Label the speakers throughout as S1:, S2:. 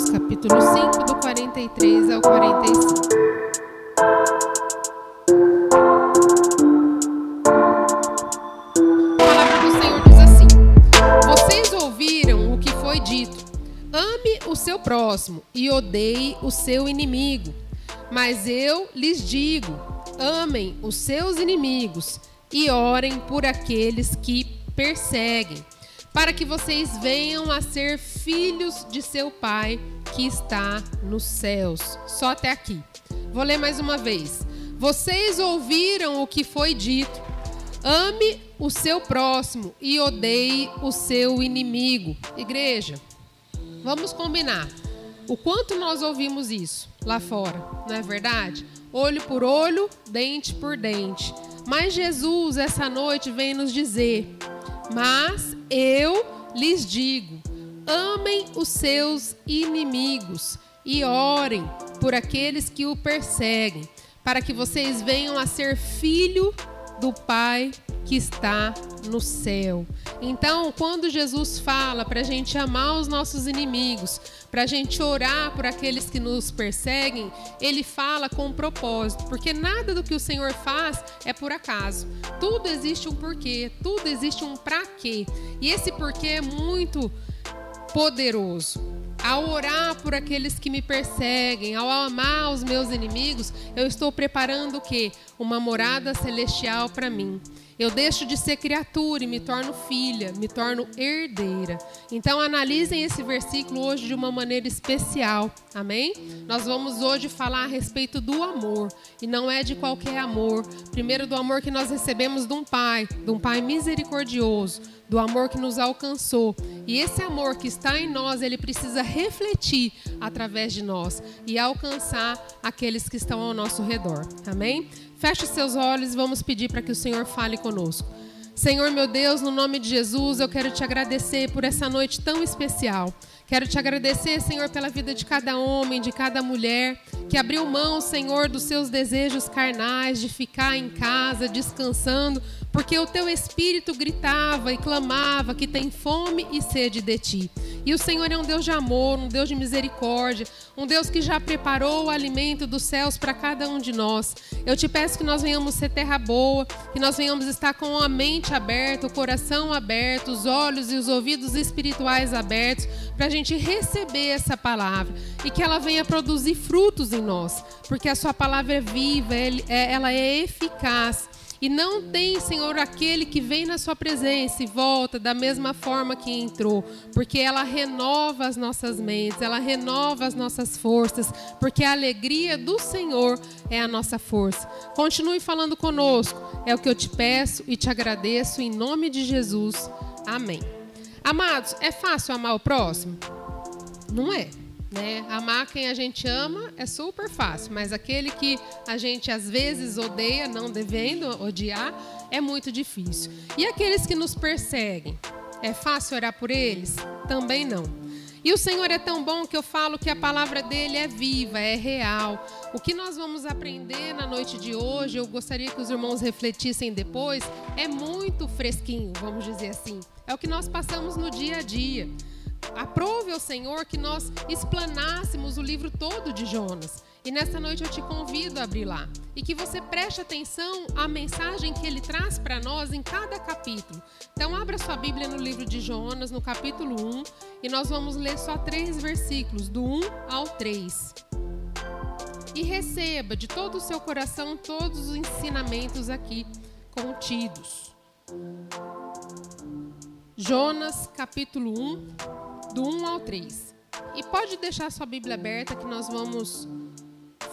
S1: Mateus capítulo 5, do 43 ao 45. A palavra do Senhor diz assim: Vocês ouviram o que foi dito: ame o seu próximo e odeie o seu inimigo. Mas eu lhes digo: amem os seus inimigos e orem por aqueles que perseguem, para que vocês venham a ser filhos de seu Pai que está nos céus. Só até aqui. Vou ler mais uma vez. Vocês ouviram o que foi dito: ame o seu próximo e odeie o seu inimigo. Igreja, vamos combinar. O quanto nós ouvimos isso lá fora, não é verdade? Olho por olho, dente por dente. Mas Jesus, essa noite, vem nos dizer: Mas eu lhes digo, amem os seus inimigos e orem por aqueles que o perseguem, para que vocês venham a ser filho do Pai que está no céu. Então, quando Jesus fala para a gente amar os nossos inimigos, para a gente orar por aqueles que nos perseguem, ele fala com propósito, porque nada do que o Senhor faz é por acaso. Tudo existe um porquê, tudo existe um para quê. E esse porquê é muito poderoso. Ao orar por aqueles que me perseguem, ao amar os meus inimigos, eu estou preparando o quê? Uma morada celestial para mim. Eu deixo de ser criatura e me torno filha, me torno herdeira. Então analisem esse versículo hoje de uma maneira especial. Amém? Nós vamos hoje falar a respeito do amor. E não é de qualquer amor. Primeiro do amor que nós recebemos de um pai, de um pai misericordioso, do amor que nos alcançou. E esse amor que está em nós, ele precisa refletir através de nós e alcançar aqueles que estão ao nosso redor. Amém? Feche seus olhos e vamos pedir para que o Senhor fale conosco. Senhor meu Deus, no nome de Jesus, eu quero te agradecer por essa noite tão especial. Quero te agradecer, Senhor, pela vida de cada homem, de cada mulher, que abriu mão, Senhor, dos seus desejos carnais, de ficar em casa, descansando, porque o teu espírito gritava e clamava que tem fome e sede de ti. E o Senhor é um Deus de amor, um Deus de misericórdia, um Deus que já preparou o alimento dos céus para cada um de nós. Eu te peço que nós venhamos ser terra boa, que nós venhamos estar com a mente aberta, o coração aberto, os olhos e os ouvidos espirituais abertos, para a gente receber essa palavra e que ela venha produzir frutos em nós, porque a sua palavra é viva, é, ela é eficaz. E não tem, Senhor, aquele que vem na Sua presença e volta da mesma forma que entrou, porque ela renova as nossas mentes, ela renova as nossas forças, porque a alegria do Senhor é a nossa força. Continue falando conosco, é o que eu te peço e te agradeço em nome de Jesus. Amém. Amados, é fácil amar o próximo? Não é. Né? Amar quem a gente ama é super fácil, mas aquele que a gente às vezes odeia, não devendo odiar, é muito difícil. E aqueles que nos perseguem, é fácil orar por eles? Também não. E o Senhor é tão bom que eu falo que a palavra dele é viva, é real. O que nós vamos aprender na noite de hoje, eu gostaria que os irmãos refletissem depois, é muito fresquinho, vamos dizer assim. É o que nós passamos no dia a dia. Aprove ao Senhor que nós explanássemos o livro todo de Jonas. E nessa noite eu te convido a abrir lá. E que você preste atenção à mensagem que ele traz para nós em cada capítulo. Então, abra sua Bíblia no livro de Jonas, no capítulo 1. E nós vamos ler só três versículos, do 1 ao 3. E receba de todo o seu coração todos os ensinamentos aqui contidos. Jonas, capítulo 1 do 1 ao 3. E pode deixar sua Bíblia aberta que nós vamos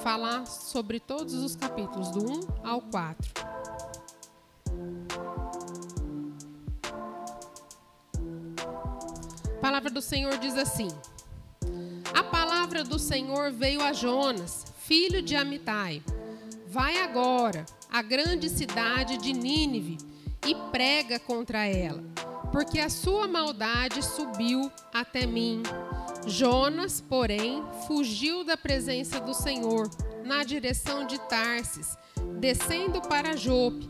S1: falar sobre todos os capítulos, do 1 ao 4. A palavra do Senhor diz assim: A palavra do Senhor veio a Jonas, filho de Amitai. Vai agora à grande cidade de Nínive e prega contra ela porque a sua maldade subiu até mim. Jonas, porém, fugiu da presença do Senhor na direção de Tarsis, descendo para Jope.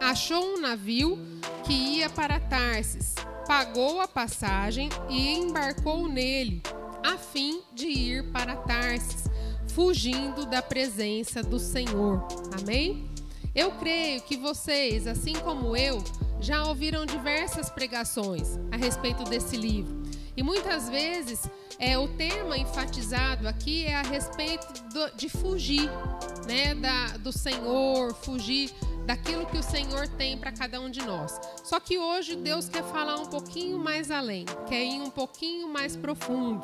S1: Achou um navio que ia para Tarsis, pagou a passagem e embarcou nele. a fim de ir para Tarsis, fugindo da presença do Senhor. Amém? Eu creio que vocês, assim como eu, já ouviram diversas pregações a respeito desse livro. E muitas vezes é, o tema enfatizado aqui é a respeito do, de fugir né, da, do Senhor, fugir daquilo que o Senhor tem para cada um de nós. Só que hoje Deus quer falar um pouquinho mais além, quer ir um pouquinho mais profundo.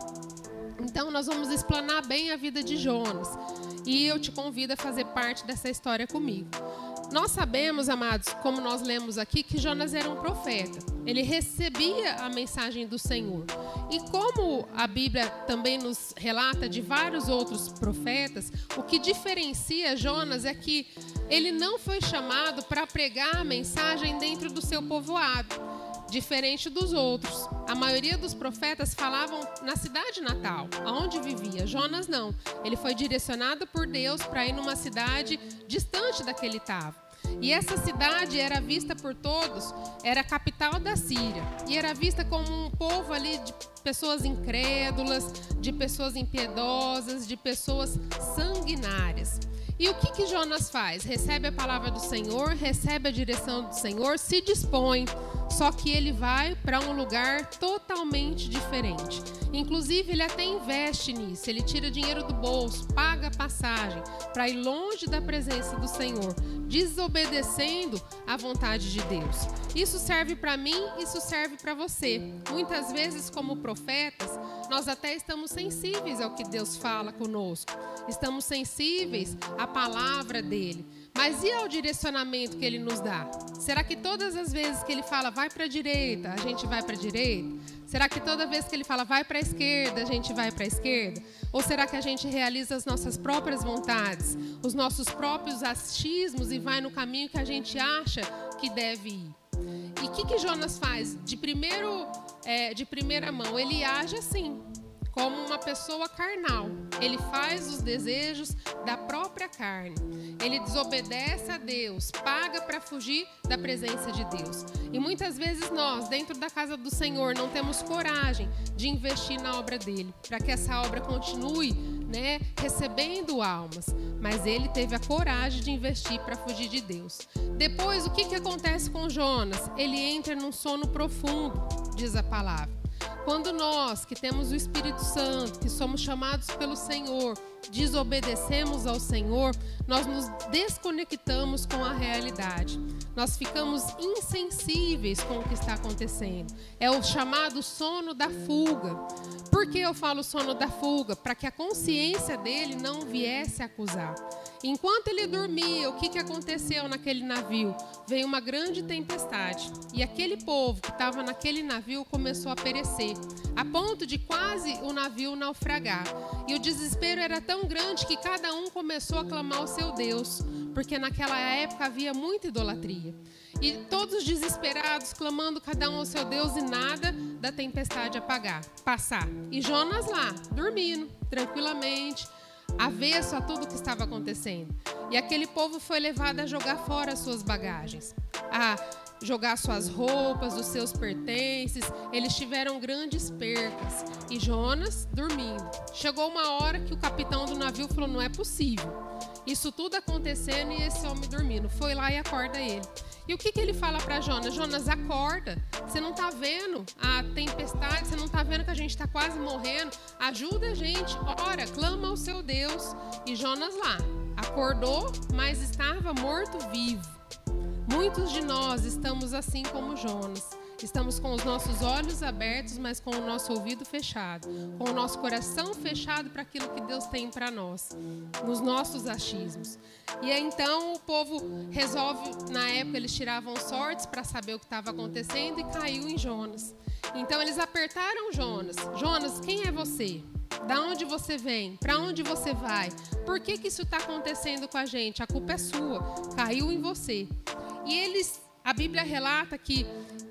S1: Então nós vamos explanar bem a vida de Jonas. E eu te convido a fazer parte dessa história comigo. Nós sabemos, amados, como nós lemos aqui, que Jonas era um profeta. Ele recebia a mensagem do Senhor. E como a Bíblia também nos relata de vários outros profetas, o que diferencia Jonas é que ele não foi chamado para pregar a mensagem dentro do seu povoado diferente dos outros. A maioria dos profetas falavam na cidade natal, onde vivia. Jonas não. Ele foi direcionado por Deus para ir numa cidade distante da que ele estava. E essa cidade era vista por todos, era a capital da Síria. E era vista como um povo ali de pessoas incrédulas, de pessoas impiedosas, de pessoas sanguinárias. E o que, que Jonas faz? Recebe a palavra do Senhor, recebe a direção do Senhor, se dispõe. Só que ele vai para um lugar totalmente diferente. Inclusive, ele até investe nisso. Ele tira dinheiro do bolso, paga passagem para ir longe da presença do Senhor, desobedecendo à vontade de Deus. Isso serve para mim, isso serve para você. Muitas vezes, como profetas, nós até estamos sensíveis ao que Deus fala conosco. Estamos sensíveis à palavra dele. Mas e ao direcionamento que ele nos dá? Será que todas as vezes que ele fala vai para a direita, a gente vai para a direita? Será que toda vez que ele fala vai para a esquerda, a gente vai para a esquerda? Ou será que a gente realiza as nossas próprias vontades, os nossos próprios achismos e vai no caminho que a gente acha que deve ir? E o que, que Jonas faz? De, primeiro, é, de primeira mão, ele age assim como uma pessoa carnal. Ele faz os desejos da própria carne. Ele desobedece a Deus, paga para fugir da presença de Deus. E muitas vezes nós, dentro da casa do Senhor, não temos coragem de investir na obra dele, para que essa obra continue, né, recebendo almas. Mas ele teve a coragem de investir para fugir de Deus. Depois, o que, que acontece com Jonas? Ele entra num sono profundo, diz a palavra. Quando nós, que temos o Espírito Santo, que somos chamados pelo Senhor, desobedecemos ao Senhor, nós nos desconectamos com a realidade. Nós ficamos insensíveis com o que está acontecendo. É o chamado sono da fuga. Por que eu falo sono da fuga? Para que a consciência dele não viesse acusar. Enquanto ele dormia, o que, que aconteceu naquele navio? Veio uma grande tempestade e aquele povo que estava naquele navio começou a perecer, a ponto de quase o navio naufragar. E o desespero era tão grande que cada um começou a clamar ao seu Deus, porque naquela época havia muita idolatria. E todos desesperados, clamando cada um ao seu Deus e nada da tempestade apagar, passar. E Jonas lá, dormindo, tranquilamente avesso a tudo o que estava acontecendo. E aquele povo foi levado a jogar fora as suas bagagens, a jogar suas roupas, os seus pertences. Eles tiveram grandes percas. E Jonas dormindo. Chegou uma hora que o capitão do navio falou: não é possível. Isso tudo acontecendo e esse homem dormindo. Foi lá e acorda ele. E o que, que ele fala para Jonas? Jonas, acorda. Você não está vendo a tempestade, você não está vendo que a gente está quase morrendo. Ajuda a gente. Ora, clama ao seu Deus. E Jonas lá, acordou, mas estava morto-vivo. Muitos de nós estamos assim como Jonas. Estamos com os nossos olhos abertos, mas com o nosso ouvido fechado, com o nosso coração fechado para aquilo que Deus tem para nós, nos nossos achismos. E então o povo resolve, na época eles tiravam sortes para saber o que estava acontecendo e caiu em Jonas. Então eles apertaram Jonas. Jonas, quem é você? Da onde você vem? Para onde você vai? Por que, que isso está acontecendo com a gente? A culpa é sua. Caiu em você. E eles A Bíblia relata que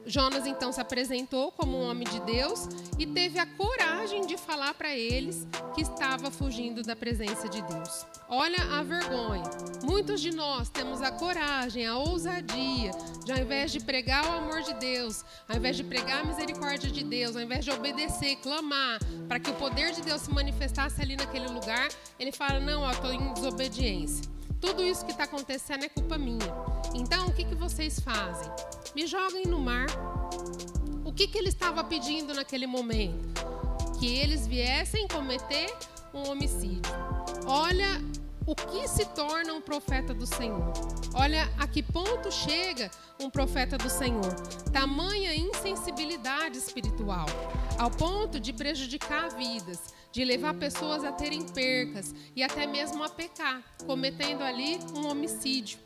S1: Jonas então se apresentou como um homem de Deus e teve a coragem de falar para eles que estava fugindo da presença de Deus. Olha a vergonha. Muitos de nós temos a coragem, a ousadia, de ao invés de pregar o amor de Deus, ao invés de pregar a misericórdia de Deus, ao invés de obedecer, clamar para que o poder de Deus se manifestasse ali naquele lugar, ele fala: Não, eu estou em desobediência. Tudo isso que está acontecendo é culpa minha. Então, o que, que vocês fazem? Me joguem no mar. O que, que ele estava pedindo naquele momento? Que eles viessem cometer um homicídio. Olha o que se torna um profeta do Senhor. Olha a que ponto chega um profeta do Senhor. Tamanha insensibilidade espiritual, ao ponto de prejudicar vidas, de levar pessoas a terem percas e até mesmo a pecar, cometendo ali um homicídio.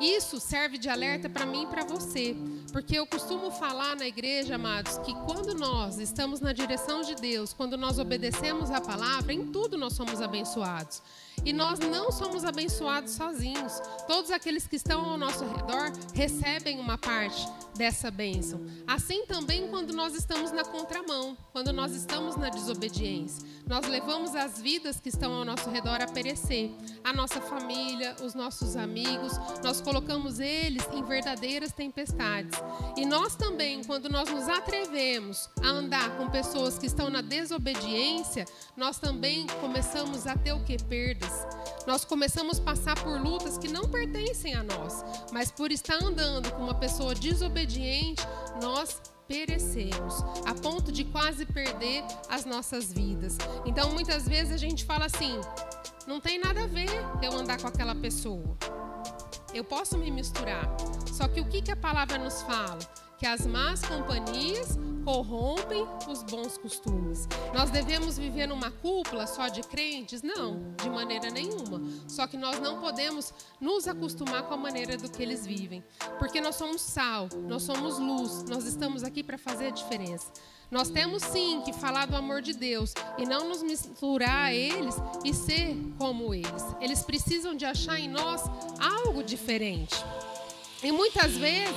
S1: Isso serve de alerta para mim e para você, porque eu costumo falar na igreja, amados, que quando nós estamos na direção de Deus, quando nós obedecemos a palavra, em tudo nós somos abençoados. E nós não somos abençoados sozinhos. Todos aqueles que estão ao nosso redor recebem uma parte dessa bênção. Assim também quando nós estamos na contramão, quando nós estamos na desobediência. Nós levamos as vidas que estão ao nosso redor a perecer. A nossa família, os nossos amigos, nós colocamos eles em verdadeiras tempestades. E nós também, quando nós nos atrevemos a andar com pessoas que estão na desobediência, nós também começamos a ter o que? Perdas. Nós começamos a passar por lutas que não pertencem a nós, mas por estar andando com uma pessoa desobediente, nós perecemos, a ponto de quase perder as nossas vidas. Então, muitas vezes a gente fala assim: não tem nada a ver eu andar com aquela pessoa. Eu posso me misturar. Só que o que, que a palavra nos fala? Que as más companhias corrompem os bons costumes. Nós devemos viver numa cúpula só de crentes? Não, de maneira nenhuma. Só que nós não podemos nos acostumar com a maneira do que eles vivem, porque nós somos sal, nós somos luz, nós estamos aqui para fazer a diferença. Nós temos sim que falar do amor de Deus e não nos misturar a eles e ser como eles. Eles precisam de achar em nós algo diferente. E muitas vezes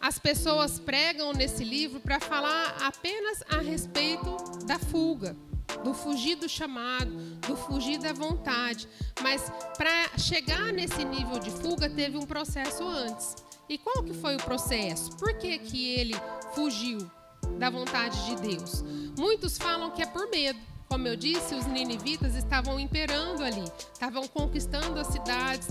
S1: as pessoas pregam nesse livro para falar apenas a respeito da fuga, do fugir do chamado, do fugir da vontade. Mas para chegar nesse nível de fuga teve um processo antes. E qual que foi o processo? Por que, que ele fugiu da vontade de Deus? Muitos falam que é por medo. Como eu disse, os ninivitas estavam imperando ali, estavam conquistando as cidades,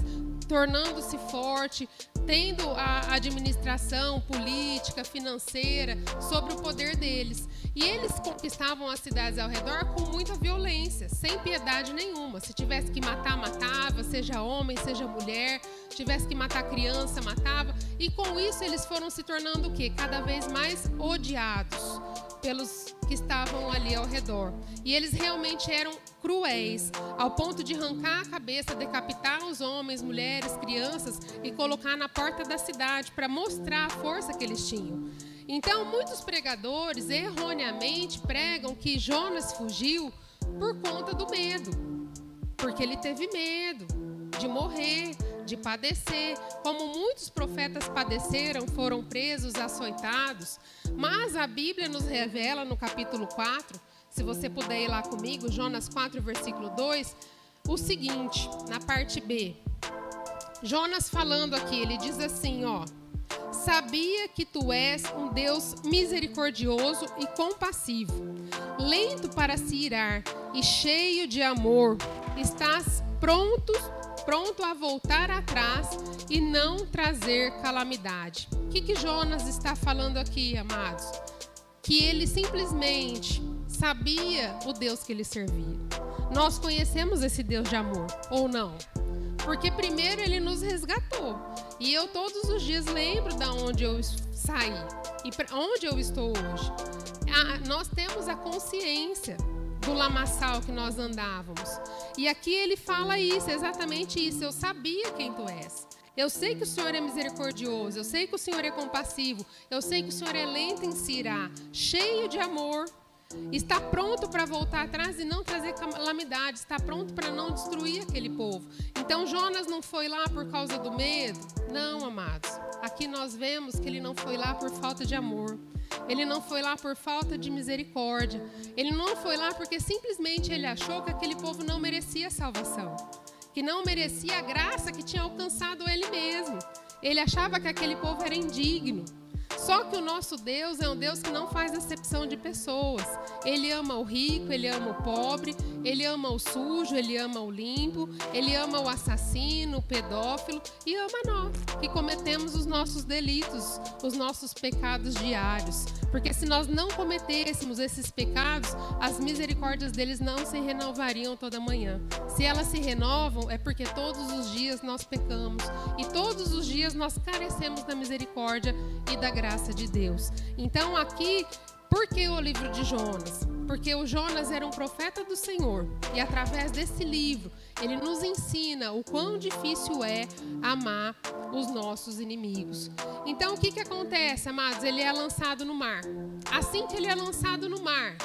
S1: tornando-se forte, tendo a administração política, financeira sobre o poder deles. E eles conquistavam as cidades ao redor com muita violência, sem piedade nenhuma. Se tivesse que matar, matava, seja homem, seja mulher, tivesse que matar criança, matava. E com isso eles foram se tornando o quê? Cada vez mais odiados pelos que estavam ali ao redor. E eles realmente eram cruéis, ao ponto de arrancar a cabeça, decapitar os homens, mulheres, crianças e colocar na porta da cidade para mostrar a força que eles tinham. Então, muitos pregadores erroneamente pregam que Jonas fugiu por conta do medo, porque ele teve medo de morrer, de padecer, como muitos profetas padeceram, foram presos, açoitados. Mas a Bíblia nos revela no capítulo 4, se você puder ir lá comigo, Jonas 4, versículo 2, o seguinte, na parte B. Jonas falando aqui, ele diz assim, ó: Sabia que tu és um Deus misericordioso e compassivo, lento para se irar e cheio de amor. Estás pronto, pronto a voltar atrás e não trazer calamidade. O que, que Jonas está falando aqui, amados? Que ele simplesmente sabia o Deus que ele servia. Nós conhecemos esse Deus de amor, ou não? Porque primeiro ele nos resgatou. E eu todos os dias lembro da onde eu saí e onde eu estou hoje. nós temos a consciência do lamaçal que nós andávamos. E aqui ele fala isso, exatamente isso. Eu sabia quem tu és. Eu sei que o Senhor é misericordioso, eu sei que o Senhor é compassivo, eu sei que o Senhor é lento em se irar, cheio de amor. está pronto para voltar atrás e não trazer calamidade, está pronto para não destruir aquele povo. Então Jonas não foi lá por causa do medo? Não, amados. Aqui nós vemos que ele não foi lá por falta de amor. Ele não foi lá por falta de misericórdia. Ele não foi lá porque simplesmente ele achou que aquele povo não merecia salvação, que não merecia a graça que tinha alcançado ele mesmo. Ele achava que aquele povo era indigno. Só que o nosso Deus é um Deus que não faz acepção de pessoas. Ele ama o rico, ele ama o pobre, ele ama o sujo, ele ama o limpo, ele ama o assassino, o pedófilo e ama nós, que cometemos os nossos delitos, os nossos pecados diários. Porque se nós não cometêssemos esses pecados, as misericórdias deles não se renovariam toda manhã. Se elas se renovam, é porque todos os dias nós pecamos e todos os dias nós carecemos da misericórdia e da graça graça de Deus. Então, aqui, por que o livro de Jonas? Porque o Jonas era um profeta do Senhor e através desse livro ele nos ensina o quão difícil é amar os nossos inimigos. Então, o que, que acontece, amados? Ele é lançado no mar. Assim que ele é lançado no mar,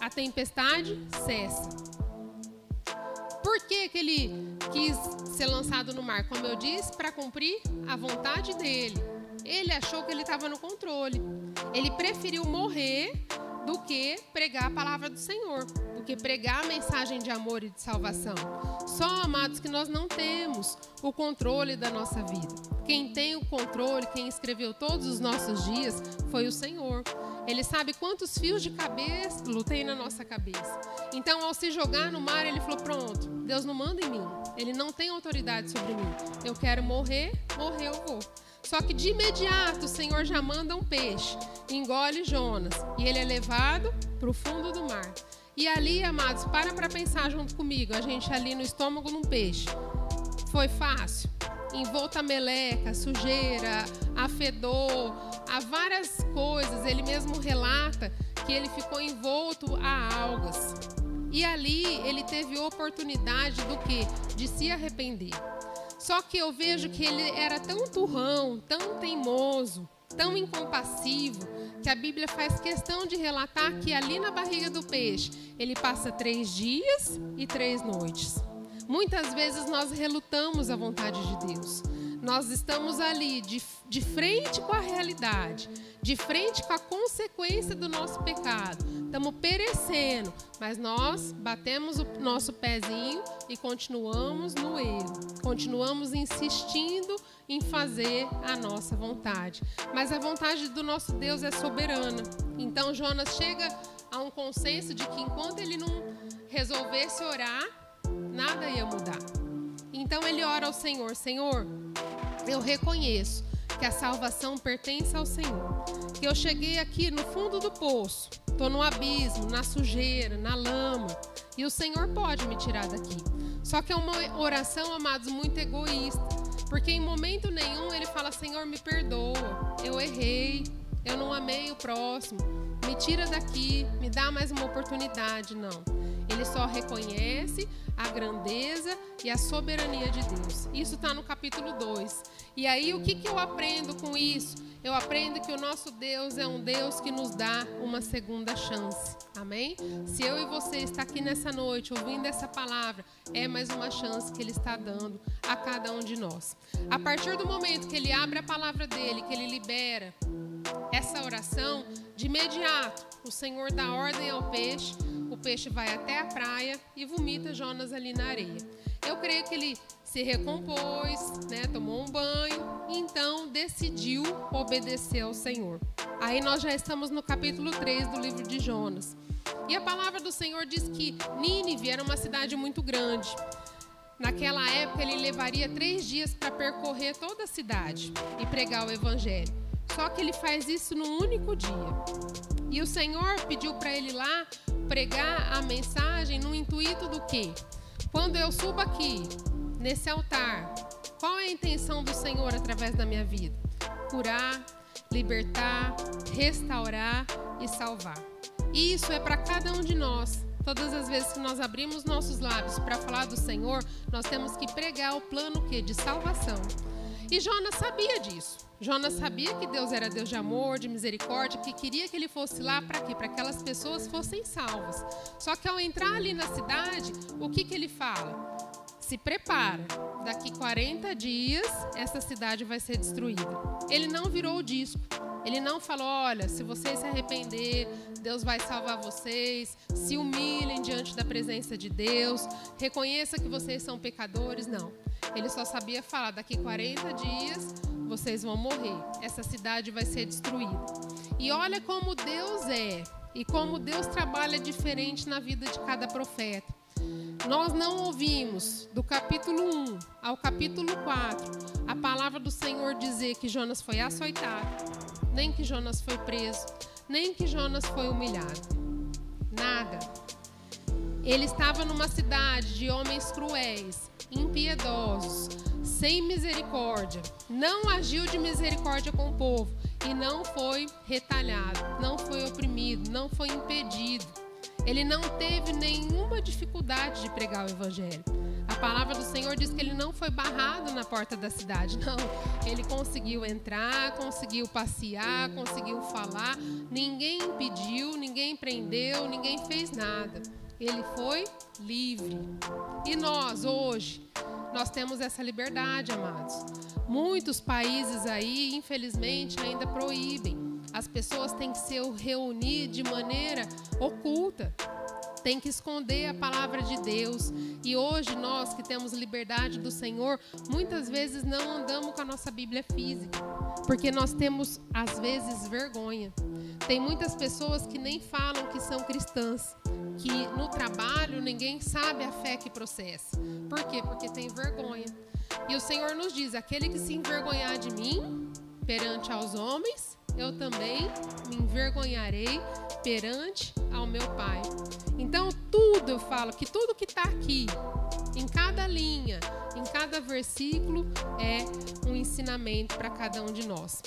S1: a tempestade cessa. Por que, que ele quis ser lançado no mar? Como eu disse, para cumprir a vontade dele. Ele achou que ele estava no controle. Ele preferiu morrer do que pregar a palavra do Senhor, do que pregar a mensagem de amor e de salvação. Só, amados, que nós não temos o controle da nossa vida. Quem tem o controle, quem escreveu todos os nossos dias, foi o Senhor. Ele sabe quantos fios de cabeça tem na nossa cabeça. Então, ao se jogar no mar, ele falou: Pronto, Deus não manda em mim. Ele não tem autoridade sobre mim. Eu quero morrer, morrer eu vou. Só que de imediato o Senhor já manda um peixe, engole Jonas, e ele é levado para o fundo do mar. E ali, amados, para para pensar junto comigo, a gente ali no estômago num peixe. Foi fácil? Envolta meleca, sujeira, a fedor, há várias coisas. Ele mesmo relata que ele ficou envolto a algas. E ali ele teve oportunidade do que? De se arrepender. Só que eu vejo que ele era tão turrão, tão teimoso, tão incompassivo, que a Bíblia faz questão de relatar que ali na barriga do peixe ele passa três dias e três noites. Muitas vezes nós relutamos a vontade de Deus. Nós estamos ali de, de frente com a realidade, de frente com a consequência do nosso pecado. Estamos perecendo, mas nós batemos o nosso pezinho e continuamos no erro. Continuamos insistindo em fazer a nossa vontade. Mas a vontade do nosso Deus é soberana. Então Jonas chega a um consenso de que enquanto ele não resolvesse orar, nada ia mudar. Então ele ora ao Senhor: Senhor, eu reconheço que a salvação pertence ao Senhor. Que eu cheguei aqui no fundo do poço, estou no abismo, na sujeira, na lama, e o Senhor pode me tirar daqui. Só que é uma oração, amados, muito egoísta, porque em momento nenhum ele fala: Senhor, me perdoa, eu errei, eu não amei o próximo, me tira daqui, me dá mais uma oportunidade. Não. Ele só reconhece a grandeza e a soberania de Deus. Isso está no capítulo 2. E aí, o que, que eu aprendo com isso? Eu aprendo que o nosso Deus é um Deus que nos dá uma segunda chance. Amém? Se eu e você está aqui nessa noite ouvindo essa palavra, é mais uma chance que Ele está dando a cada um de nós. A partir do momento que Ele abre a palavra dele, que Ele libera essa oração, de imediato o Senhor dá ordem ao peixe o peixe vai até a praia e vomita Jonas ali na areia. Eu creio que ele se recompôs, né, tomou um banho e então decidiu obedecer ao Senhor. Aí nós já estamos no capítulo 3 do livro de Jonas. E a palavra do Senhor diz que Nínive era uma cidade muito grande. Naquela época, ele levaria três dias para percorrer toda a cidade e pregar o evangelho. Só que ele faz isso num único dia. E o Senhor pediu para ele lá pregar a mensagem no intuito do quê? Quando eu subo aqui, nesse altar, qual é a intenção do Senhor através da minha vida? Curar, libertar, restaurar e salvar. E isso é para cada um de nós. Todas as vezes que nós abrimos nossos lábios para falar do Senhor, nós temos que pregar o plano que de salvação. E Jonas sabia disso. Jonas sabia que Deus era Deus de amor, de misericórdia, que queria que ele fosse lá para quê? Para que aquelas pessoas fossem salvas. Só que ao entrar ali na cidade, o que, que ele fala? Se prepara, daqui 40 dias essa cidade vai ser destruída. Ele não virou o disco. Ele não falou: olha, se vocês se arrepender, Deus vai salvar vocês. Se humilhem diante da presença de Deus. Reconheça que vocês são pecadores. Não. Ele só sabia falar: daqui 40 dias vocês vão morrer. Essa cidade vai ser destruída. E olha como Deus é e como Deus trabalha diferente na vida de cada profeta. Nós não ouvimos do capítulo 1 ao capítulo 4 a palavra do Senhor dizer que Jonas foi açoitado, nem que Jonas foi preso, nem que Jonas foi humilhado. Nada. Ele estava numa cidade de homens cruéis, impiedosos, sem misericórdia, não agiu de misericórdia com o povo e não foi retalhado, não foi oprimido, não foi impedido. Ele não teve nenhuma dificuldade de pregar o evangelho. A palavra do Senhor diz que ele não foi barrado na porta da cidade, não. Ele conseguiu entrar, conseguiu passear, conseguiu falar. Ninguém impediu, ninguém prendeu, ninguém fez nada. Ele foi livre. E nós, hoje, nós temos essa liberdade, amados. Muitos países aí, infelizmente, ainda proíbem. As pessoas têm que se reunir de maneira oculta tem que esconder a palavra de Deus. E hoje nós que temos liberdade do Senhor, muitas vezes não andamos com a nossa Bíblia física, porque nós temos às vezes vergonha. Tem muitas pessoas que nem falam que são cristãs, que no trabalho ninguém sabe a fé que processa. Por quê? Porque tem vergonha. E o Senhor nos diz: aquele que se envergonhar de mim perante aos homens, eu também me envergonharei perante ao meu Pai. Então, tudo eu falo que tudo que está aqui, em cada linha, em cada versículo, é um ensinamento para cada um de nós.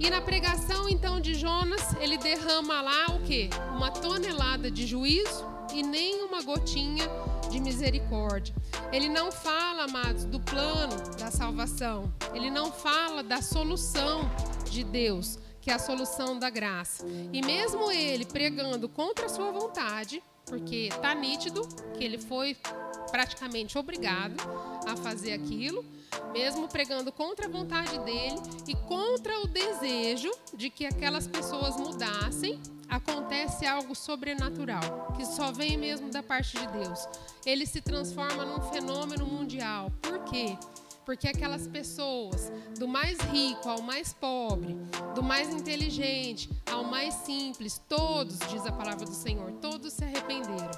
S1: E na pregação então de Jonas, ele derrama lá o que? Uma tonelada de juízo e nem uma gotinha de misericórdia. Ele não fala, amados, do plano da salvação. Ele não fala da solução de Deus, que é a solução da graça. E mesmo ele pregando contra a sua vontade, porque está nítido que ele foi praticamente obrigado a fazer aquilo, mesmo pregando contra a vontade dele e contra o desejo de que aquelas pessoas mudassem, acontece algo sobrenatural, que só vem mesmo da parte de Deus. Ele se transforma num fenômeno mundial. Por quê? Porque aquelas pessoas, do mais rico ao mais pobre, do mais inteligente ao mais simples, todos, diz a palavra do Senhor, todos se arrependeram.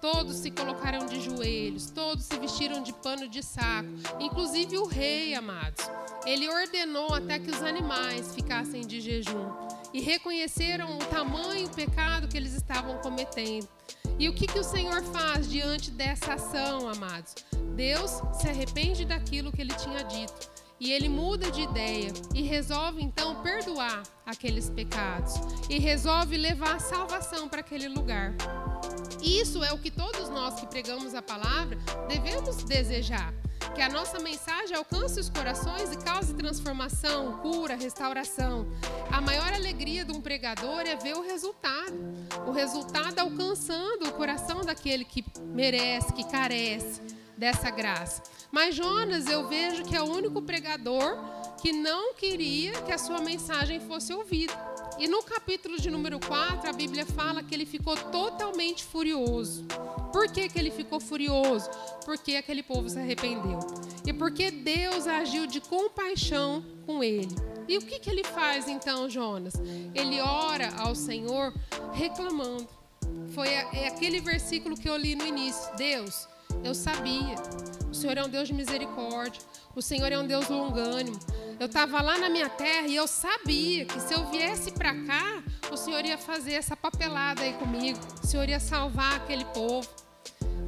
S1: Todos se colocaram de joelhos, todos se vestiram de pano de saco, inclusive o rei, amados. Ele ordenou até que os animais ficassem de jejum e reconheceram o tamanho do pecado que eles estavam cometendo. E o que, que o Senhor faz diante dessa ação, amados? Deus se arrepende daquilo que ele tinha dito. E ele muda de ideia e resolve então perdoar aqueles pecados e resolve levar a salvação para aquele lugar. Isso é o que todos nós que pregamos a palavra devemos desejar. Que a nossa mensagem alcance os corações e cause transformação, cura, restauração. A maior alegria de um pregador é ver o resultado. O resultado alcançando o coração daquele que merece, que carece dessa graça. Mas Jonas, eu vejo que é o único pregador que não queria que a sua mensagem fosse ouvida. E no capítulo de número 4, a Bíblia fala que ele ficou totalmente furioso. Por que, que ele ficou furioso? Porque aquele povo se arrependeu. E porque Deus agiu de compaixão com ele. E o que, que ele faz então, Jonas? Ele ora ao Senhor reclamando. Foi é aquele versículo que eu li no início. Deus, eu sabia. O Senhor é um Deus de misericórdia. O Senhor é um Deus longânimo. Eu estava lá na minha terra e eu sabia que se eu viesse para cá, o Senhor ia fazer essa papelada aí comigo. O Senhor ia salvar aquele povo.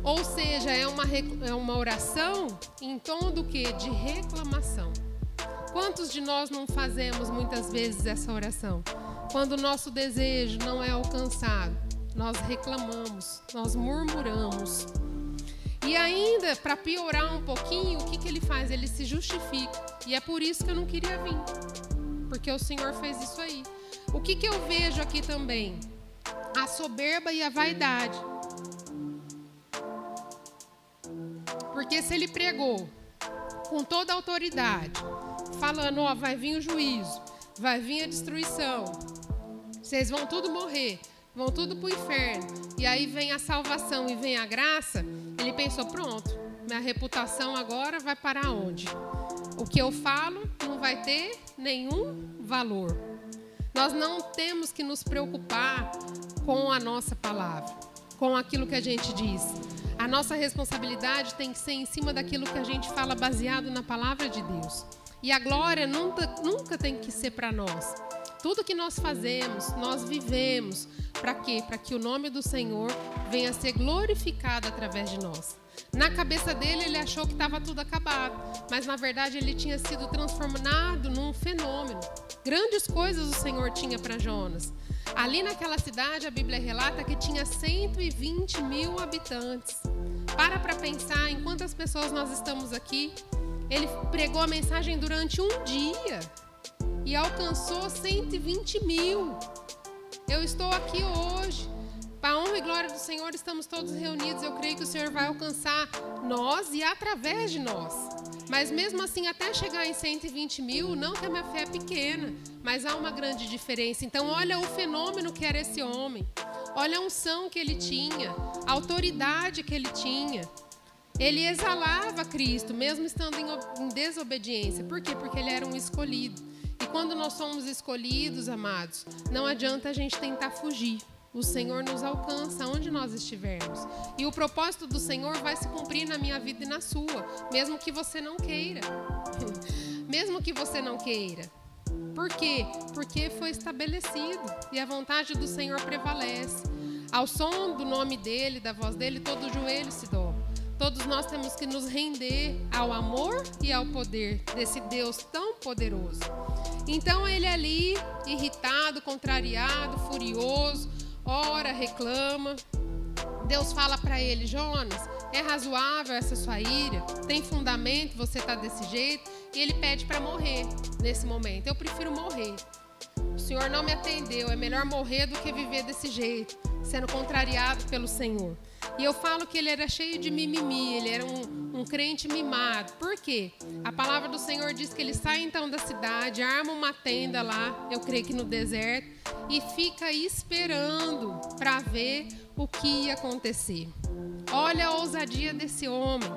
S1: Ou seja, é uma, é uma oração em tom do que? De reclamação. Quantos de nós não fazemos muitas vezes essa oração? Quando o nosso desejo não é alcançado, nós reclamamos, nós murmuramos. E ainda, para piorar um pouquinho, o que, que ele faz? Ele se justifica. E é por isso que eu não queria vir. porque o Senhor fez isso aí. O que, que eu vejo aqui também? A soberba e a vaidade. Porque se ele pregou com toda a autoridade, falando, ó, vai vir o juízo, vai vir a destruição, vocês vão tudo morrer, vão tudo para o inferno, e aí vem a salvação e vem a graça, ele pensou, pronto, minha reputação agora vai para onde? O que eu falo não vai ter nenhum valor. Nós não temos que nos preocupar com a nossa palavra, com aquilo que a gente diz. A nossa responsabilidade tem que ser em cima daquilo que a gente fala baseado na palavra de Deus. E a glória nunca, nunca tem que ser para nós. Tudo que nós fazemos, nós vivemos. Para quê? Para que o nome do Senhor venha a ser glorificado através de nós. Na cabeça dele, ele achou que estava tudo acabado, mas na verdade ele tinha sido transformado num fenômeno. Grandes coisas o Senhor tinha para Jonas. Ali naquela cidade, a Bíblia relata que tinha 120 mil habitantes. Para para pensar em quantas pessoas nós estamos aqui. Ele pregou a mensagem durante um dia e alcançou 120 mil. Eu estou aqui hoje. Para a honra e glória do Senhor, estamos todos reunidos. Eu creio que o Senhor vai alcançar nós e através de nós. Mas mesmo assim, até chegar em 120 mil, não que a minha fé é pequena, mas há uma grande diferença. Então, olha o fenômeno que era esse homem. Olha a unção que ele tinha, a autoridade que ele tinha. Ele exalava Cristo, mesmo estando em desobediência. Por quê? Porque ele era um escolhido. E quando nós somos escolhidos, amados, não adianta a gente tentar fugir. O Senhor nos alcança onde nós estivermos. E o propósito do Senhor vai se cumprir na minha vida e na sua, mesmo que você não queira. mesmo que você não queira. Por quê? Porque foi estabelecido e a vontade do Senhor prevalece. Ao som do nome dele, da voz dele, todo joelho se dobra. Todos nós temos que nos render ao amor e ao poder desse Deus tão poderoso. Então ele ali, irritado, contrariado, furioso, ora, reclama. Deus fala para ele: Jonas, é razoável essa sua ira? Tem fundamento você tá desse jeito? E ele pede para morrer nesse momento. Eu prefiro morrer. O Senhor não me atendeu. É melhor morrer do que viver desse jeito, sendo contrariado pelo Senhor. E eu falo que ele era cheio de mimimi, ele era um, um crente mimado. Por quê? A palavra do Senhor diz que ele sai então da cidade, arma uma tenda lá, eu creio que no deserto, e fica esperando para ver o que ia acontecer. Olha a ousadia desse homem.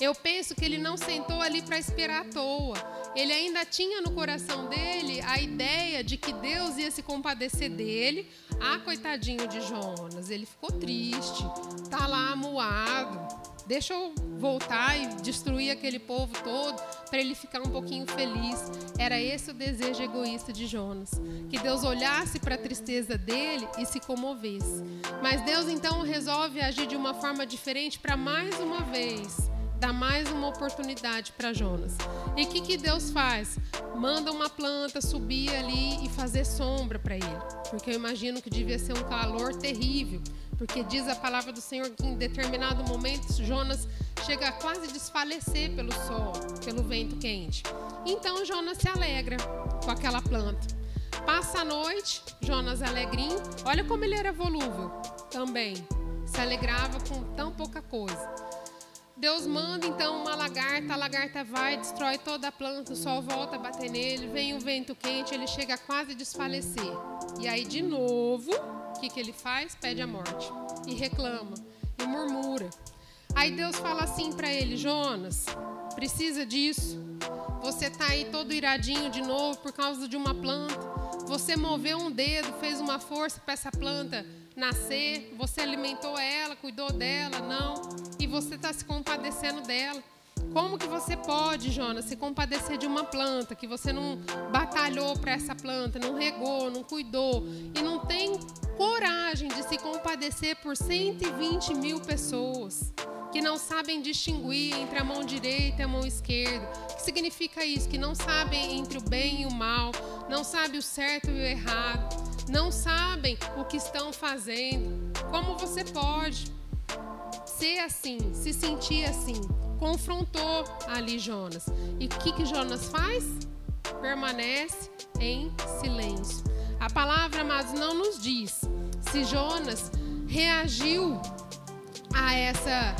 S1: Eu penso que ele não sentou ali para esperar à toa. Ele ainda tinha no coração dele a ideia de que Deus ia se compadecer dele. Ah, coitadinho de Jonas, ele ficou triste, tá lá amuado. Deixa eu voltar e destruir aquele povo todo para ele ficar um pouquinho feliz. Era esse o desejo egoísta de Jonas, que Deus olhasse para a tristeza dele e se comovesse. Mas Deus então resolve agir de uma forma diferente para mais uma vez dá mais uma oportunidade para Jonas. E o que, que Deus faz? Manda uma planta subir ali e fazer sombra para ele. Porque eu imagino que devia ser um calor terrível. Porque diz a palavra do Senhor que em determinado momento Jonas chega a quase desfalecer pelo sol, pelo vento quente. Então Jonas se alegra com aquela planta. Passa a noite, Jonas alegrinho. Olha como ele era volúvel também. Se alegrava com tão pouca coisa. Deus manda então uma lagarta, a lagarta vai, destrói toda a planta, o sol volta a bater nele, vem o vento quente, ele chega a quase desfalecer. E aí, de novo, o que, que ele faz? Pede a morte. E reclama, e murmura. Aí Deus fala assim para ele: Jonas, precisa disso. Você tá aí todo iradinho de novo por causa de uma planta. Você moveu um dedo, fez uma força para essa planta nascer, você alimentou ela, cuidou dela, não, você está se compadecendo dela. Como que você pode, Jonas, se compadecer de uma planta que você não batalhou para essa planta, não regou, não cuidou e não tem coragem de se compadecer por 120 mil pessoas que não sabem distinguir entre a mão direita e a mão esquerda? O que significa isso? Que não sabem entre o bem e o mal, não sabem o certo e o errado não sabem o que estão fazendo. Como você pode ser assim, se sentir assim? Confrontou ali Jonas. E o que, que Jonas faz? permanece em silêncio. A palavra, amados, não nos diz se Jonas reagiu a essa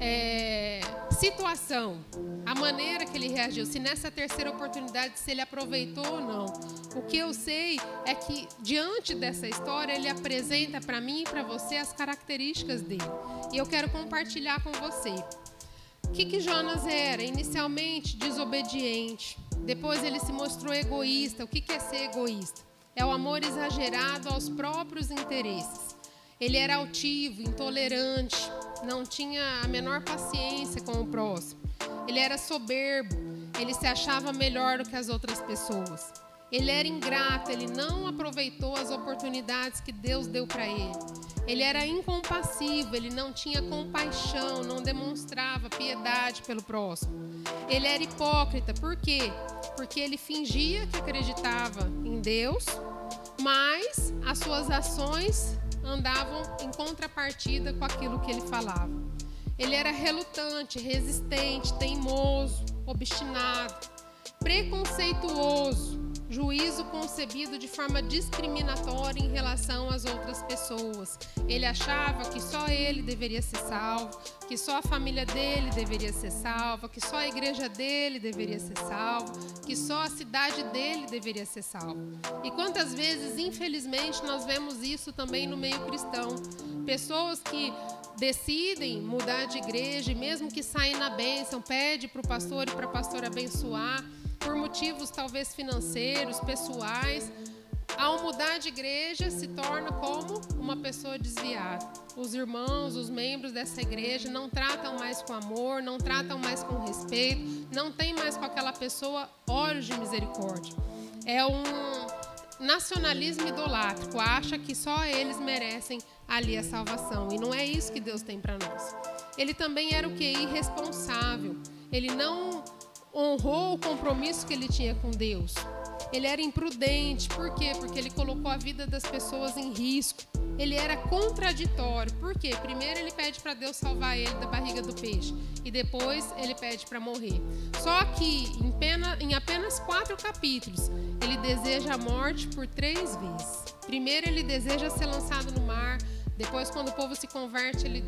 S1: é, situação, a maneira que ele reagiu, se nessa terceira oportunidade, se ele aproveitou ou não. O que eu sei é que, diante dessa história, ele apresenta para mim e para você as características dele. E eu quero compartilhar com você. O que, que Jonas era? Inicialmente desobediente, depois ele se mostrou egoísta. O que, que é ser egoísta? É o amor exagerado aos próprios interesses. Ele era altivo, intolerante, não tinha a menor paciência com o próximo. Ele era soberbo, ele se achava melhor do que as outras pessoas. Ele era ingrato, ele não aproveitou as oportunidades que Deus deu para ele. Ele era incompassivo, ele não tinha compaixão, não demonstrava piedade pelo próximo. Ele era hipócrita, por quê? Porque ele fingia que acreditava em Deus, mas as suas ações andavam em contrapartida com aquilo que ele falava. Ele era relutante, resistente, teimoso, obstinado, preconceituoso, juízo concebido de forma discriminatória em relação às outras pessoas. Ele achava que só ele deveria ser salvo, que só a família dele deveria ser salva, que só a igreja dele deveria ser salva, que só a cidade dele deveria ser salva. E quantas vezes, infelizmente, nós vemos isso também no meio cristão. Pessoas que decidem mudar de igreja e mesmo que saem na bênção, pede para o pastor e para a pastora abençoar, por motivos talvez financeiros, pessoais, ao mudar de igreja se torna como uma pessoa desviada. Os irmãos, os membros dessa igreja não tratam mais com amor, não tratam mais com respeito, não tem mais com aquela pessoa olhos de misericórdia. É um nacionalismo idolátrico, acha que só eles merecem ali a salvação. E não é isso que Deus tem para nós. Ele também era o que? Irresponsável. Ele não honrou o compromisso que ele tinha com Deus. Ele era imprudente, por quê? Porque ele colocou a vida das pessoas em risco. Ele era contraditório, por quê? Primeiro ele pede para Deus salvar ele da barriga do peixe e depois ele pede para morrer. Só que em, pena, em apenas quatro capítulos ele deseja a morte por três vezes. Primeiro ele deseja ser lançado no mar, depois, quando o povo se converte, ele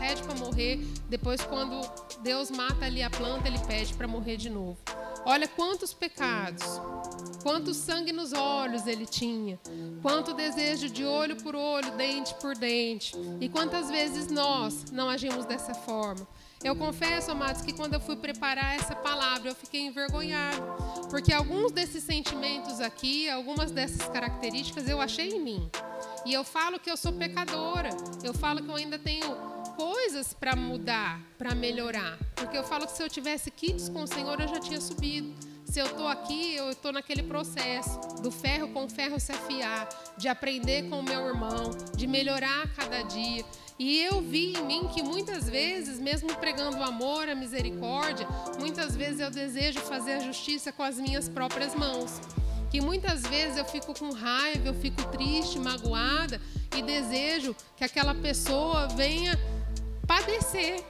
S1: pede para morrer. Depois, quando Deus mata ali a planta, ele pede para morrer de novo. Olha quantos pecados, quanto sangue nos olhos ele tinha, quanto desejo de olho por olho, dente por dente. E quantas vezes nós não agimos dessa forma. Eu confesso, amados, que quando eu fui preparar essa palavra, eu fiquei envergonhado, porque alguns desses sentimentos aqui, algumas dessas características eu achei em mim. E eu falo que eu sou pecadora. Eu falo que eu ainda tenho coisas para mudar, para melhorar. Porque eu falo que se eu tivesse kits com o Senhor, eu já tinha subido. Se eu estou aqui, eu estou naquele processo do ferro com ferro se afiar, de aprender com o meu irmão, de melhorar a cada dia. E eu vi em mim que muitas vezes, mesmo pregando o amor, a misericórdia, muitas vezes eu desejo fazer a justiça com as minhas próprias mãos que muitas vezes eu fico com raiva, eu fico triste, magoada e desejo que aquela pessoa venha padecer,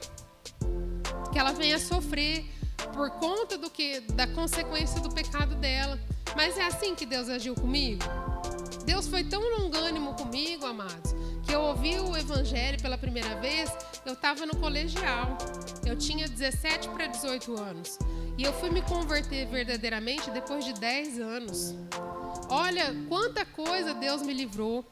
S1: que ela venha sofrer por conta do que da consequência do pecado dela. Mas é assim que Deus agiu comigo. Deus foi tão longânimo comigo, amados, que eu ouvi o evangelho pela primeira vez, eu estava no colegial. Eu tinha 17 para 18 anos. E eu fui me converter verdadeiramente depois de 10 anos. Olha quanta coisa Deus me livrou.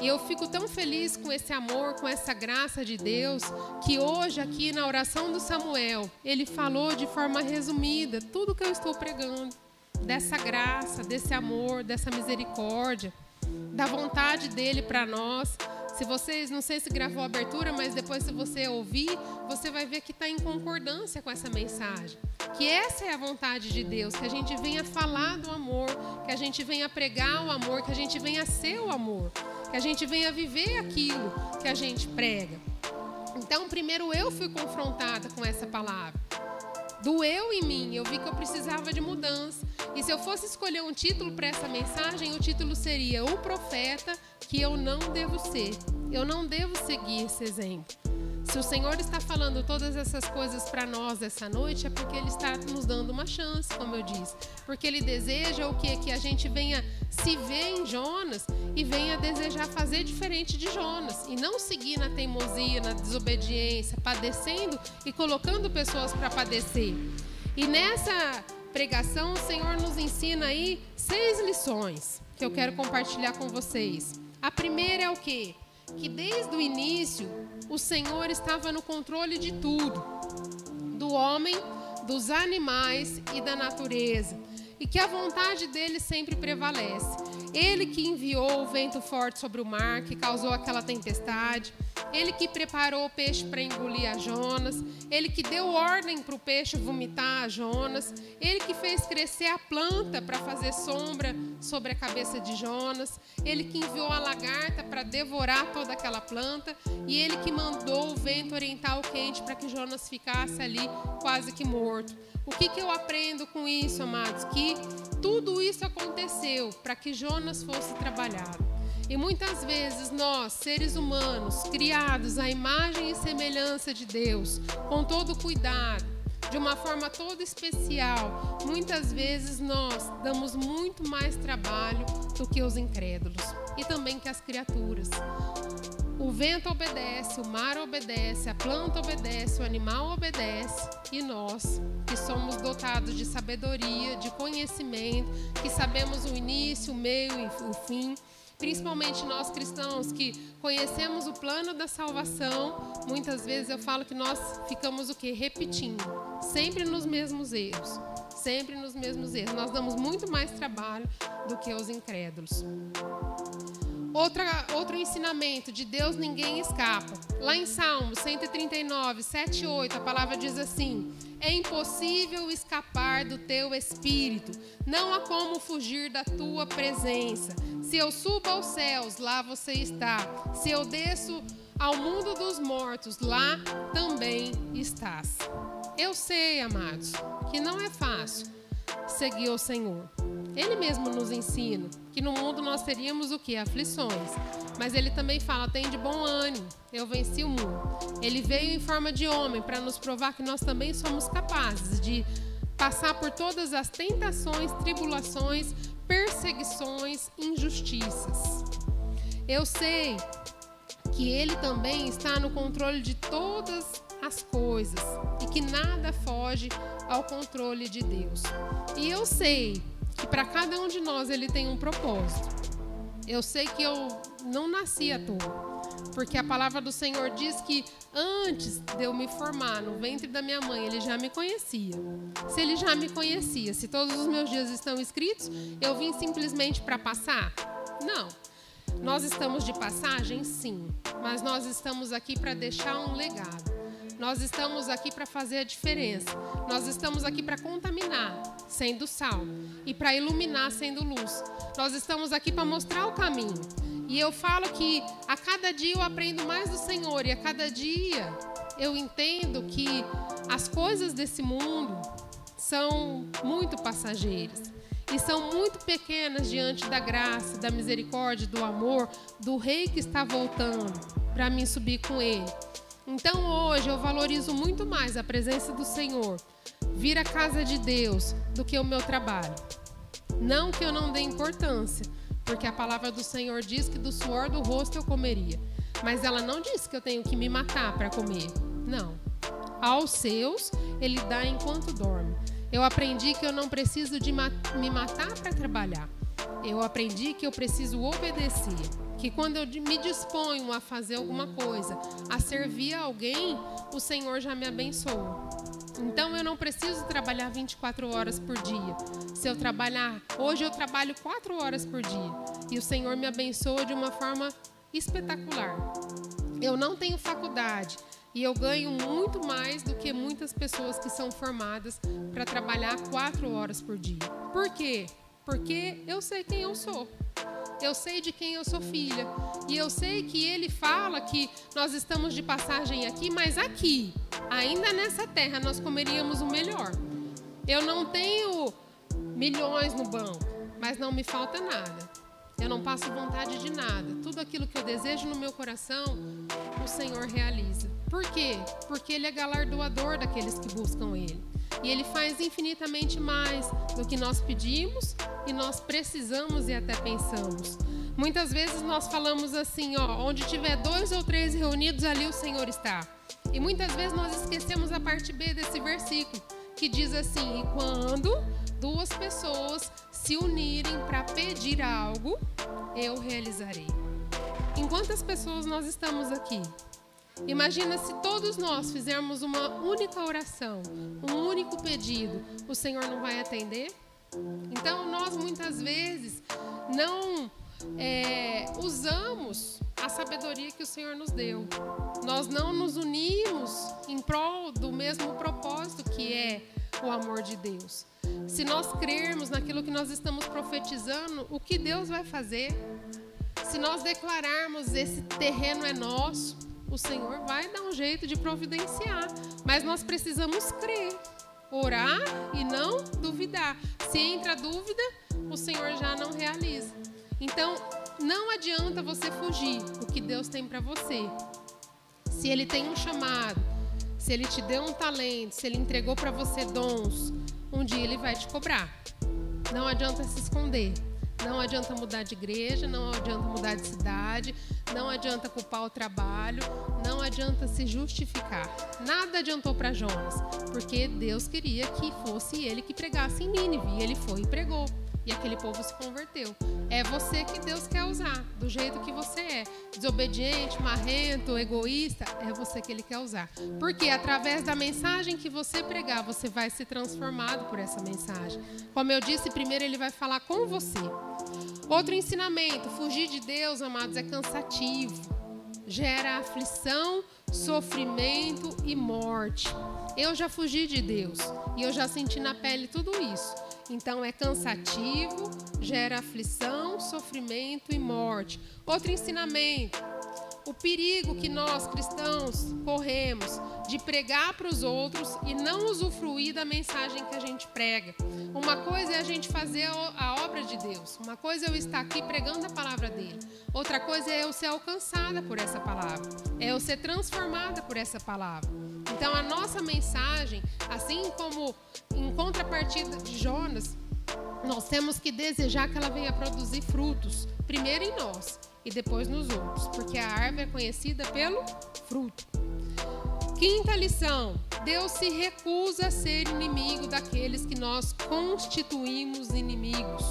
S1: E eu fico tão feliz com esse amor, com essa graça de Deus, que hoje, aqui na oração do Samuel, ele falou de forma resumida tudo que eu estou pregando. Dessa graça, desse amor, dessa misericórdia, da vontade dele para nós. Se vocês, não sei se gravou a abertura, mas depois se você ouvir, você vai ver que está em concordância com essa mensagem. Que essa é a vontade de Deus, que a gente venha falar do amor, que a gente venha pregar o amor, que a gente venha ser o amor, que a gente venha viver aquilo que a gente prega. Então, primeiro eu fui confrontada com essa palavra. Doeu em mim, eu vi que eu precisava de mudança. E se eu fosse escolher um título para essa mensagem, o título seria O Profeta que eu não devo ser. Eu não devo seguir esse exemplo. Se o Senhor está falando todas essas coisas para nós essa noite, é porque Ele está nos dando uma chance, como eu disse. Porque Ele deseja o que? Que a gente venha se ver em Jonas e venha desejar fazer diferente de Jonas. E não seguir na teimosia, na desobediência, padecendo e colocando pessoas para padecer. E nessa pregação, o Senhor nos ensina aí seis lições que eu quero compartilhar com vocês. A primeira é o quê? Que desde o início o Senhor estava no controle de tudo, do homem, dos animais e da natureza, e que a vontade dele sempre prevalece. Ele que enviou o vento forte sobre o mar, que causou aquela tempestade. Ele que preparou o peixe para engolir a Jonas. Ele que deu ordem para o peixe vomitar a Jonas. Ele que fez crescer a planta para fazer sombra sobre a cabeça de Jonas. Ele que enviou a lagarta para devorar toda aquela planta. E ele que mandou o vento oriental quente para que Jonas ficasse ali quase que morto. O que, que eu aprendo com isso, amados? Que tudo isso aconteceu para que Jonas fosse trabalhado. E muitas vezes nós, seres humanos, criados à imagem e semelhança de Deus, com todo cuidado, de uma forma toda especial, muitas vezes nós damos muito mais trabalho do que os incrédulos e também que as criaturas. O vento obedece, o mar obedece, a planta obedece, o animal obedece. E nós, que somos dotados de sabedoria, de conhecimento, que sabemos o início, o meio e o fim, principalmente nós cristãos que conhecemos o plano da salvação, muitas vezes eu falo que nós ficamos o que repetindo, sempre nos mesmos erros, sempre nos mesmos erros. Nós damos muito mais trabalho do que os incrédulos. Outra, outro ensinamento, de Deus ninguém escapa. Lá em Salmos 139, 7 e 8, a palavra diz assim: É impossível escapar do teu espírito, não há como fugir da tua presença. Se eu subo aos céus, lá você está. Se eu desço ao mundo dos mortos, lá também estás. Eu sei, amados, que não é fácil seguir o Senhor. Ele mesmo nos ensina que no mundo nós teríamos o que? Aflições. Mas ele também fala: tem de bom ânimo, eu venci o mundo. Ele veio em forma de homem para nos provar que nós também somos capazes de passar por todas as tentações, tribulações, perseguições, injustiças. Eu sei que ele também está no controle de todas as coisas e que nada foge ao controle de Deus. E eu sei para cada um de nós ele tem um propósito. Eu sei que eu não nasci à toa, porque a palavra do Senhor diz que antes de eu me formar no ventre da minha mãe, ele já me conhecia. Se ele já me conhecia, se todos os meus dias estão escritos, eu vim simplesmente para passar? Não. Nós estamos de passagem, sim, mas nós estamos aqui para deixar um legado. Nós estamos aqui para fazer a diferença. Nós estamos aqui para contaminar, sendo sal, e para iluminar, sendo luz. Nós estamos aqui para mostrar o caminho. E eu falo que a cada dia eu aprendo mais do Senhor, e a cada dia eu entendo que as coisas desse mundo são muito passageiras e são muito pequenas diante da graça, da misericórdia, do amor do Rei que está voltando para mim subir com Ele. Então hoje eu valorizo muito mais a presença do Senhor, vir à casa de Deus, do que o meu trabalho. Não que eu não dê importância, porque a palavra do Senhor diz que do suor do rosto eu comeria. Mas ela não diz que eu tenho que me matar para comer. Não. Aos seus, ele dá enquanto dorme. Eu aprendi que eu não preciso de me matar para trabalhar. Eu aprendi que eu preciso obedecer que quando eu me disponho a fazer alguma coisa, a servir a alguém, o Senhor já me abençoa. Então eu não preciso trabalhar 24 horas por dia. Se eu trabalhar, hoje eu trabalho 4 horas por dia e o Senhor me abençoa de uma forma espetacular. Eu não tenho faculdade e eu ganho muito mais do que muitas pessoas que são formadas para trabalhar 4 horas por dia. Por quê? Porque eu sei quem eu sou eu sei de quem eu sou filha. E eu sei que ele fala que nós estamos de passagem aqui, mas aqui, ainda nessa terra, nós comeríamos o melhor. Eu não tenho milhões no banco, mas não me falta nada. Eu não passo vontade de nada. Tudo aquilo que eu desejo no meu coração, o Senhor realiza. Por quê? Porque ele é galardoador daqueles que buscam ele. E ele faz infinitamente mais do que nós pedimos e nós precisamos e até pensamos. Muitas vezes nós falamos assim, ó, onde tiver dois ou três reunidos, ali o Senhor está. E muitas vezes nós esquecemos a parte B desse versículo, que diz assim: E quando duas pessoas se unirem para pedir algo, eu realizarei. Em quantas pessoas nós estamos aqui? Imagina se todos nós fizermos uma única oração, um único pedido, o Senhor não vai atender? Então, nós muitas vezes não é, usamos a sabedoria que o Senhor nos deu. Nós não nos unimos em prol do mesmo propósito que é o amor de Deus. Se nós crermos naquilo que nós estamos profetizando, o que Deus vai fazer? Se nós declararmos esse terreno é nosso, o Senhor vai dar um jeito de providenciar. Mas nós precisamos crer, orar e não duvidar. Se entra dúvida, o Senhor já não realiza. Então, não adianta você fugir do que Deus tem para você. Se Ele tem um chamado, se Ele te deu um talento, se Ele entregou para você dons, um dia Ele vai te cobrar. Não adianta se esconder. Não adianta mudar de igreja, não adianta mudar de cidade, não adianta culpar o trabalho, não adianta se justificar. Nada adiantou para Jonas, porque Deus queria que fosse ele que pregasse em Nínive, e ele foi e pregou e aquele povo se converteu. É você que Deus quer usar, do jeito que você é. Desobediente, marrento, egoísta, é você que Ele quer usar. Porque através da mensagem que você pregar, você vai ser transformado por essa mensagem. Como eu disse, primeiro Ele vai falar com você. Outro ensinamento: fugir de Deus, amados, é cansativo. Gera aflição, sofrimento e morte. Eu já fugi de Deus e eu já senti na pele tudo isso. Então é cansativo, gera aflição, sofrimento e morte. Outro ensinamento: o perigo que nós cristãos corremos de pregar para os outros e não usufruir da mensagem que a gente prega. Uma coisa é a gente fazer a obra de Deus, uma coisa é eu estar aqui pregando a palavra dele, outra coisa é eu ser alcançada por essa palavra, é eu ser transformada por essa palavra. Então a nossa mensagem, assim como em contrapartida de Jonas, nós temos que desejar que ela venha produzir frutos, primeiro em nós e depois nos outros, porque a árvore é conhecida pelo fruto. Quinta lição: Deus se recusa a ser inimigo daqueles que nós constituímos inimigos.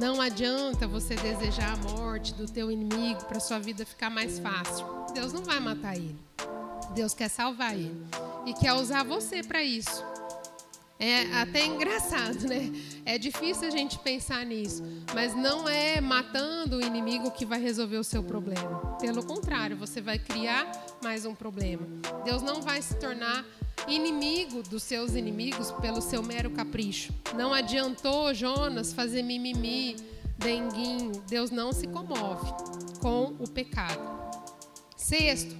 S1: Não adianta você desejar a morte do teu inimigo para sua vida ficar mais fácil. Deus não vai matar ele. Deus quer salvar ele e quer usar você para isso. É até engraçado, né? É difícil a gente pensar nisso, mas não é matando o inimigo que vai resolver o seu problema. Pelo contrário, você vai criar mais um problema. Deus não vai se tornar inimigo dos seus inimigos pelo seu mero capricho. Não adiantou Jonas fazer mimimi, denguinho. Deus não se comove com o pecado. Sexto,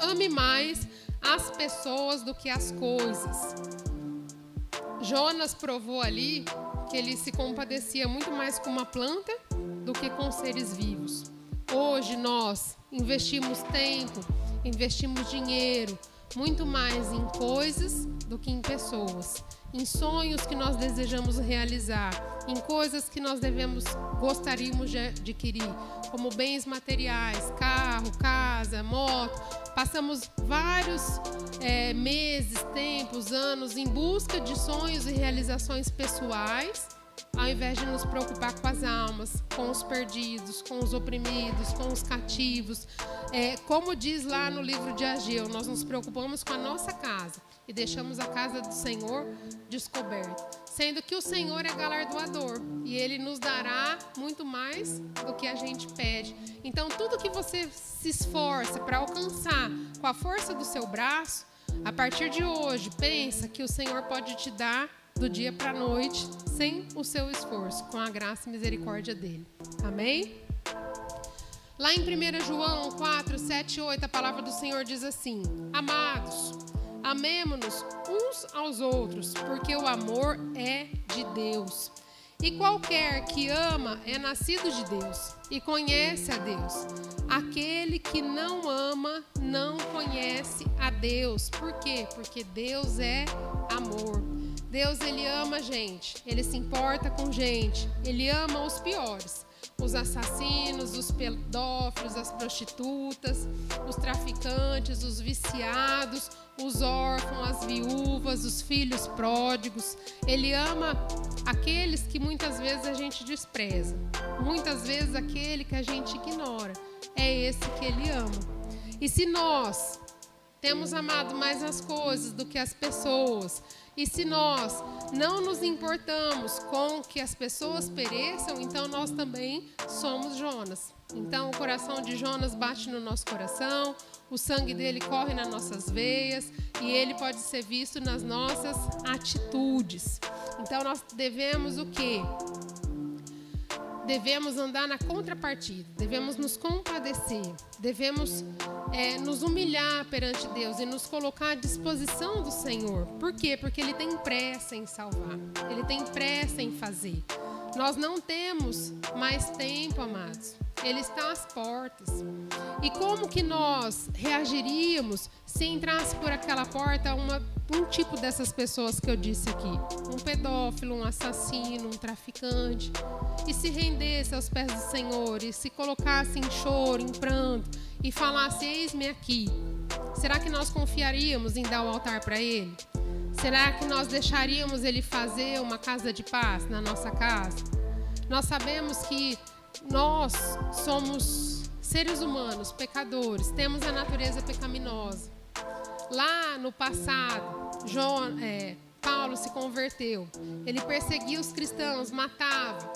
S1: ame mais as pessoas do que as coisas. Jonas provou ali que ele se compadecia muito mais com uma planta do que com seres vivos. Hoje nós investimos tempo, investimos dinheiro, muito mais em coisas do que em pessoas, em sonhos que nós desejamos realizar, em coisas que nós devemos gostaríamos de adquirir, como bens materiais, carro, casa, moto. Passamos vários é, meses, tempos, anos em busca de sonhos e realizações pessoais ao invés de nos preocupar com as almas, com os perdidos, com os oprimidos, com os cativos. É, como diz lá no livro de Ageu, nós nos preocupamos com a nossa casa e deixamos a casa do Senhor descoberta. Sendo que o Senhor é galardoador e Ele nos dará muito mais do que a gente pede. Então, tudo que você se esforça para alcançar com a força do seu braço, a partir de hoje, pensa que o Senhor pode te dar do dia para a noite, sem o seu esforço, com a graça e misericórdia dele. Amém? Lá em 1 João 4, 7 e 8, a palavra do Senhor diz assim: Amados, amemo-nos uns aos outros, porque o amor é de Deus. E qualquer que ama é nascido de Deus e conhece a Deus. Aquele que não ama não conhece a Deus. Por quê? Porque Deus é amor. Deus ele ama a gente, ele se importa com gente, ele ama os piores os assassinos, os pedófilos, as prostitutas, os traficantes, os viciados, os órfãos, as viúvas, os filhos pródigos. Ele ama aqueles que muitas vezes a gente despreza, muitas vezes aquele que a gente ignora. É esse que ele ama. E se nós temos amado mais as coisas do que as pessoas, e se nós não nos importamos com que as pessoas pereçam, então nós também somos Jonas. Então o coração de Jonas bate no nosso coração, o sangue dele corre nas nossas veias e ele pode ser visto nas nossas atitudes. Então nós devemos o quê? Devemos andar na contrapartida, devemos nos compadecer, devemos é, nos humilhar perante Deus e nos colocar à disposição do Senhor. Por quê? Porque Ele tem pressa em salvar, Ele tem pressa em fazer. Nós não temos mais tempo, amados. Ele está às portas. E como que nós reagiríamos se entrasse por aquela porta uma, um tipo dessas pessoas que eu disse aqui? Um pedófilo, um assassino, um traficante. E se rendesse aos pés do Senhor e se colocasse em choro, em pranto e falasse: Eis-me aqui. Será que nós confiaríamos em dar o altar para Ele? Será que nós deixaríamos Ele fazer uma casa de paz na nossa casa? Nós sabemos que nós somos seres humanos, pecadores, temos a natureza pecaminosa. Lá no passado, João, é, Paulo se converteu. Ele perseguia os cristãos, matava.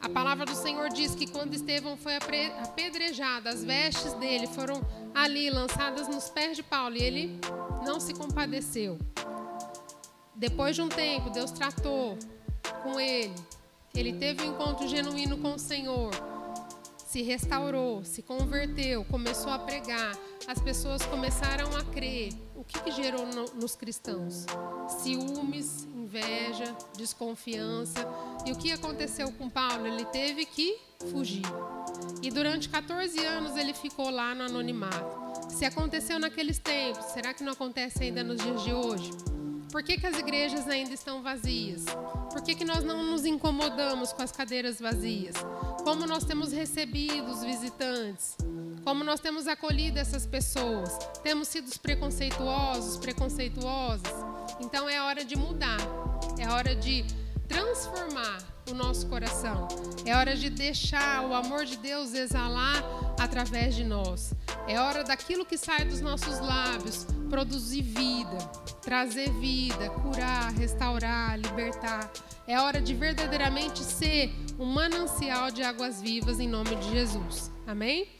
S1: A palavra do Senhor diz que quando Estevão foi apedrejado, as vestes dele foram ali lançadas nos pés de Paulo e ele não se compadeceu. Depois de um tempo, Deus tratou com ele ele teve um encontro genuíno com o Senhor, se restaurou, se converteu, começou a pregar, as pessoas começaram a crer. O que, que gerou no, nos cristãos? Ciúmes, inveja, desconfiança. E o que aconteceu com Paulo? Ele teve que fugir. E durante 14 anos ele ficou lá no anonimato. Se aconteceu naqueles tempos, será que não acontece ainda nos dias de hoje? Por que, que as igrejas ainda estão vazias? Por que, que nós não nos incomodamos com as cadeiras vazias? Como nós temos recebido os visitantes? Como nós temos acolhido essas pessoas? Temos sido preconceituosos, preconceituosas? Então é hora de mudar. É hora de transformar o nosso coração. É hora de deixar o amor de Deus exalar através de nós. É hora daquilo que sai dos nossos lábios produzir vida, trazer vida, curar, restaurar, libertar. É hora de verdadeiramente ser um manancial de águas vivas em nome de Jesus. Amém?